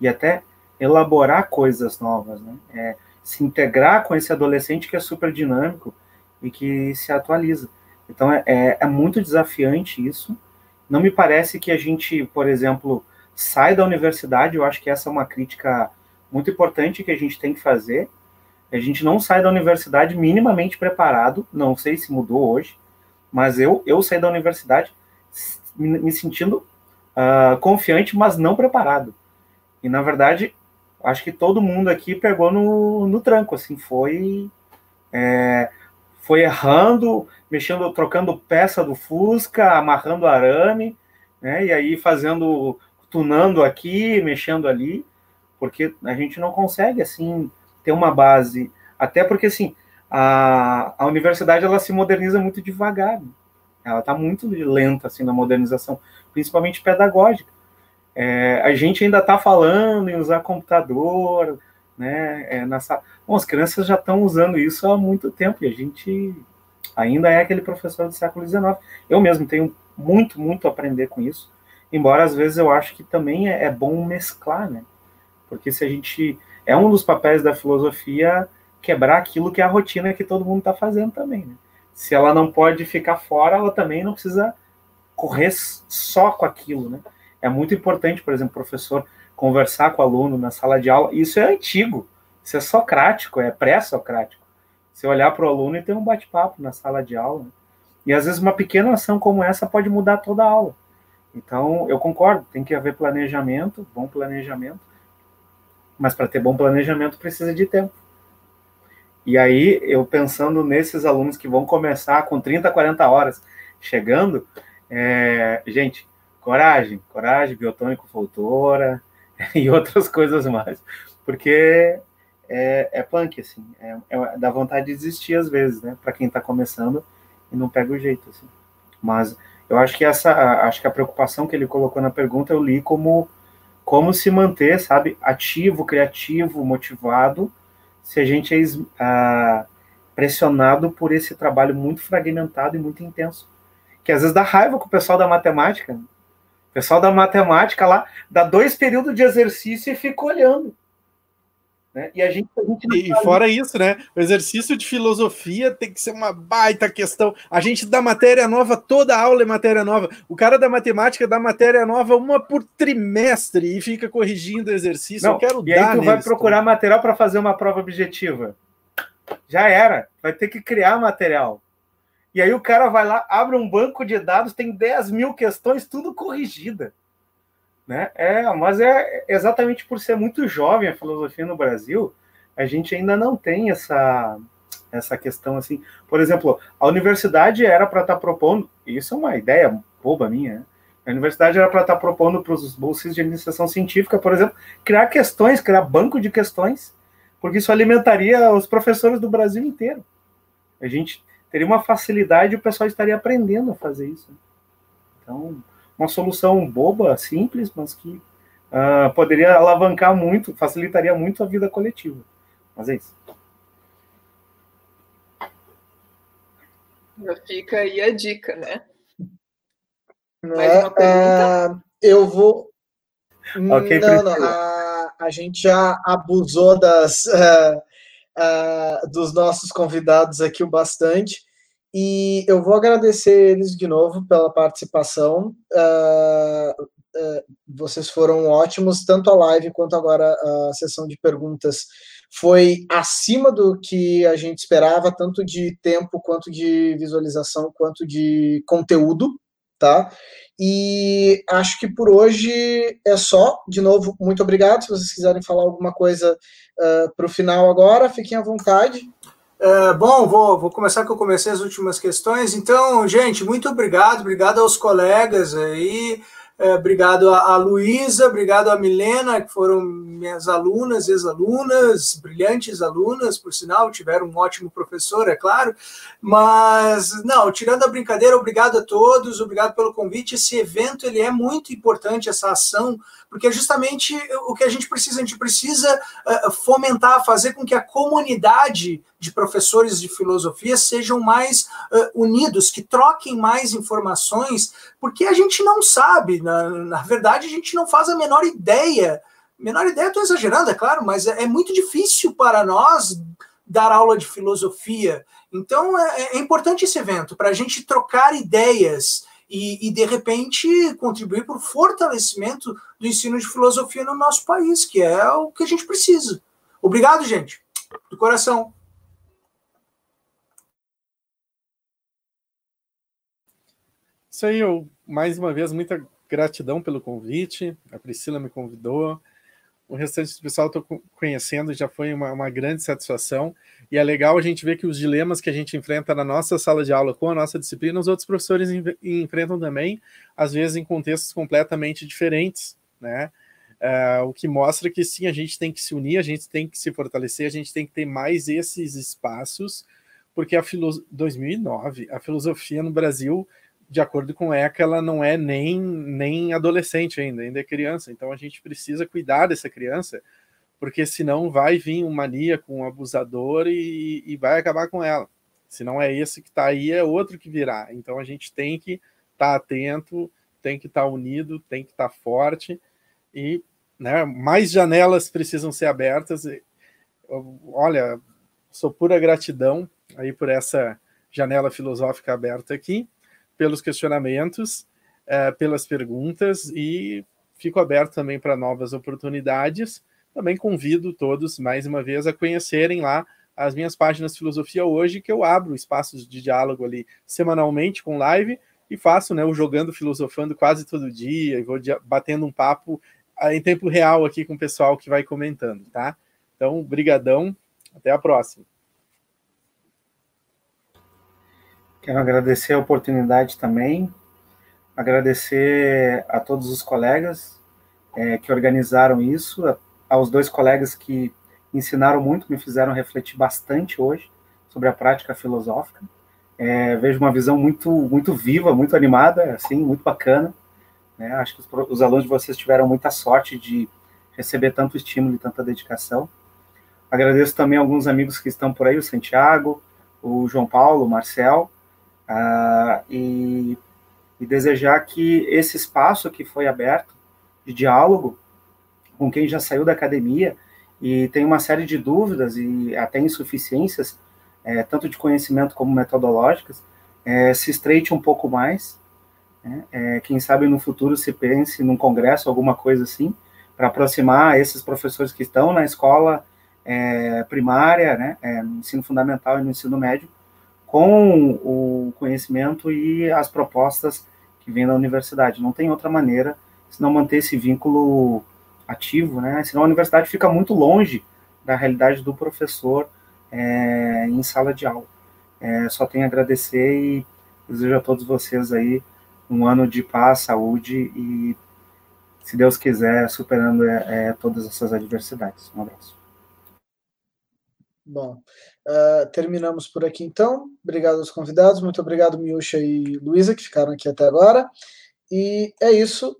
e até elaborar coisas novas, né? É, se integrar com esse adolescente que é super dinâmico e que se atualiza. Então é, é, é muito desafiante isso, não me parece que a gente, por exemplo, sai da universidade, eu acho que essa é uma crítica muito importante que a gente tem que fazer. A gente não sai da universidade minimamente preparado, não sei se mudou hoje, mas eu, eu saí da universidade me, sentindo uh, confiante, mas não preparado. E, na verdade, acho que todo mundo aqui pegou no, no tranco, assim, foi... É, foi errando, mexendo, trocando peça do Fusca, amarrando arame, né? E aí fazendo, tunando aqui, mexendo ali, porque a gente não consegue assim ter uma base, até porque assim a, a universidade ela se moderniza muito devagar, né? ela está muito lenta assim na modernização, principalmente pedagógica. É, a gente ainda está falando em usar computador, né? É, nessa... Bom, as crianças já estão usando isso há muito tempo e a gente ainda é aquele professor do século XIX. Eu mesmo tenho muito, muito a aprender com isso, embora às vezes eu acho que também é, é bom mesclar, né? Porque se a gente. É um dos papéis da filosofia quebrar aquilo que é a rotina que todo mundo está fazendo também, né? Se ela não pode ficar fora, ela também não precisa correr só com aquilo, né? É muito importante, por exemplo, professor conversar com o aluno na sala de aula. Isso é antigo, isso é socrático, é pré-socrático. Você olhar para o aluno e ter um bate-papo na sala de aula. E às vezes uma pequena ação como essa pode mudar toda a aula. Então, eu concordo, tem que haver planejamento, bom planejamento, mas para ter bom planejamento precisa de tempo. E aí, eu pensando nesses alunos que vão começar com 30, 40 horas chegando, é, gente, coragem, coragem, biotônico Foltora e outras coisas mais, porque é, é punk, assim, é, é, dá vontade de desistir às vezes, né, para quem está começando e não pega o jeito, assim. Mas eu acho que essa, acho que a preocupação que ele colocou na pergunta eu li como como se manter, sabe, ativo, criativo, motivado, se a gente é ah, pressionado por esse trabalho muito fragmentado e muito intenso, que às vezes dá raiva com o pessoal da matemática. O pessoal da matemática lá dá dois períodos de exercício e fica olhando. Né? E a gente, a gente e fora isso, né? O exercício de filosofia tem que ser uma baita questão. A gente dá matéria nova, toda aula é matéria nova. O cara da matemática dá matéria nova uma por trimestre e fica corrigindo o exercício. Não, Eu quero e dar. aí tu vai procurar também. material para fazer uma prova objetiva. Já era. Vai ter que criar material. E aí o cara vai lá, abre um banco de dados, tem 10 mil questões, tudo corrigida. Né? É, mas é exatamente por ser muito jovem a filosofia no Brasil, a gente ainda não tem essa essa questão assim. Por exemplo, a universidade era para estar tá propondo, isso é uma ideia boba minha, né? A universidade era para estar tá propondo para os bolsistas de administração científica, por exemplo, criar questões, criar banco de questões, porque isso alimentaria os professores do Brasil inteiro. A gente teria uma facilidade e o pessoal estaria aprendendo a fazer isso. Então, uma solução boba, simples, mas que uh, poderia alavancar muito, facilitaria muito a vida coletiva. Mas é isso. Fica aí a dica, né? Mais é, uma pergunta? Uh, eu vou. Okay, não, não. A, a gente já abusou das, uh, uh, dos nossos convidados aqui o bastante. E eu vou agradecer eles de novo pela participação. Uh, vocês foram ótimos, tanto a live quanto agora a sessão de perguntas foi acima do que a gente esperava, tanto de tempo, quanto de visualização, quanto de conteúdo, tá? E acho que por hoje é só. De novo, muito obrigado. Se vocês quiserem falar alguma coisa uh, para o final agora, fiquem à vontade. É, bom, vou, vou começar que eu comecei as últimas questões. Então, gente, muito obrigado, obrigado aos colegas aí, é, obrigado a, a Luísa, obrigado a Milena, que foram minhas alunas, ex-alunas, brilhantes alunas, por sinal, tiveram um ótimo professor, é claro. Mas, não, tirando a brincadeira, obrigado a todos, obrigado pelo convite. Esse evento ele é muito importante, essa ação, porque é justamente o que a gente precisa. A gente precisa uh, fomentar, fazer com que a comunidade de professores de filosofia sejam mais uh, unidos, que troquem mais informações, porque a gente não sabe, na, na verdade, a gente não faz a menor ideia. Menor ideia, estou exagerando, é claro, mas é, é, muito difícil para nós dar aula de filosofia. Então é, é importante esse evento para a gente trocar ideias e, e, de repente contribuir para o fortalecimento do ensino de filosofia no nosso país, que é o que a gente precisa. Obrigado, gente, do coração. Isso aí, eu, mais uma vez, muita gratidão pelo convite. A Priscila me convidou. O restante do pessoal estou conhecendo, já foi uma, uma, grande satisfação. E é legal a gente ver que os dilemas que a gente enfrenta na nossa sala de aula com a nossa disciplina, os outros professores enfrentam também, às vezes em contextos completamente diferentes, né? Uh, o que mostra que sim, a gente tem que se unir, a gente tem que se fortalecer, a gente tem que ter mais esses espaços, porque a filo... 2009, a filosofia no Brasil de acordo com o ECA, ela não é nem, nem adolescente ainda, ainda é criança. Então a gente precisa cuidar dessa criança, porque senão vai vir um maníaco, um abusador e, e vai acabar com ela. Se não é esse que está aí, é outro que virá. Então a gente tem que estar tá atento, tem que estar tá unido, tem que estar tá forte e né, mais janelas precisam ser abertas. Olha, sou pura gratidão aí por essa janela filosófica aberta aqui pelos questionamentos, é, pelas perguntas e fico aberto também para novas oportunidades. Também convido todos, mais uma vez, a conhecerem lá as minhas páginas Filosofia Hoje, que eu abro espaços de diálogo ali semanalmente com live e faço né, o Jogando Filosofando quase todo dia e vou batendo um papo ah, em tempo real aqui com o pessoal que vai comentando, tá? Então, brigadão, até a próxima. Quero agradecer a oportunidade também, agradecer a todos os colegas é, que organizaram isso, a, aos dois colegas que ensinaram muito, me fizeram refletir bastante hoje sobre a prática filosófica. É, vejo uma visão muito, muito viva, muito animada, assim, muito bacana. Né? Acho que os, os, alunos de vocês tiveram muita sorte de receber tanto estímulo e tanta dedicação. Agradeço também alguns amigos que estão por aí, o Santiago, o João Paulo, o Marcel, uh, e, e desejar que esse espaço que foi aberto de diálogo com quem já saiu da academia e tem uma série de dúvidas e até insuficiências, é, tanto de conhecimento como metodológicas, é, se estreite um pouco mais. Né? É, quem sabe no futuro se pense num congresso, alguma coisa assim, para aproximar esses professores que estão na escola é, primária, né, é, no ensino fundamental e no ensino médio, com o conhecimento e as propostas que vêm da universidade. Não tem outra maneira se não manter esse vínculo ativo, né? Senão a universidade fica muito longe da realidade do professor é, em sala de aula. É, só tenho a agradecer e desejo a todos vocês aí um ano de paz, saúde e, se Deus quiser, superando é, é todas essas adversidades. Um abraço. Bom, uh, terminamos por aqui então. Obrigado aos convidados, muito obrigado, Miúcha e Luísa, que ficaram aqui até agora. E é isso.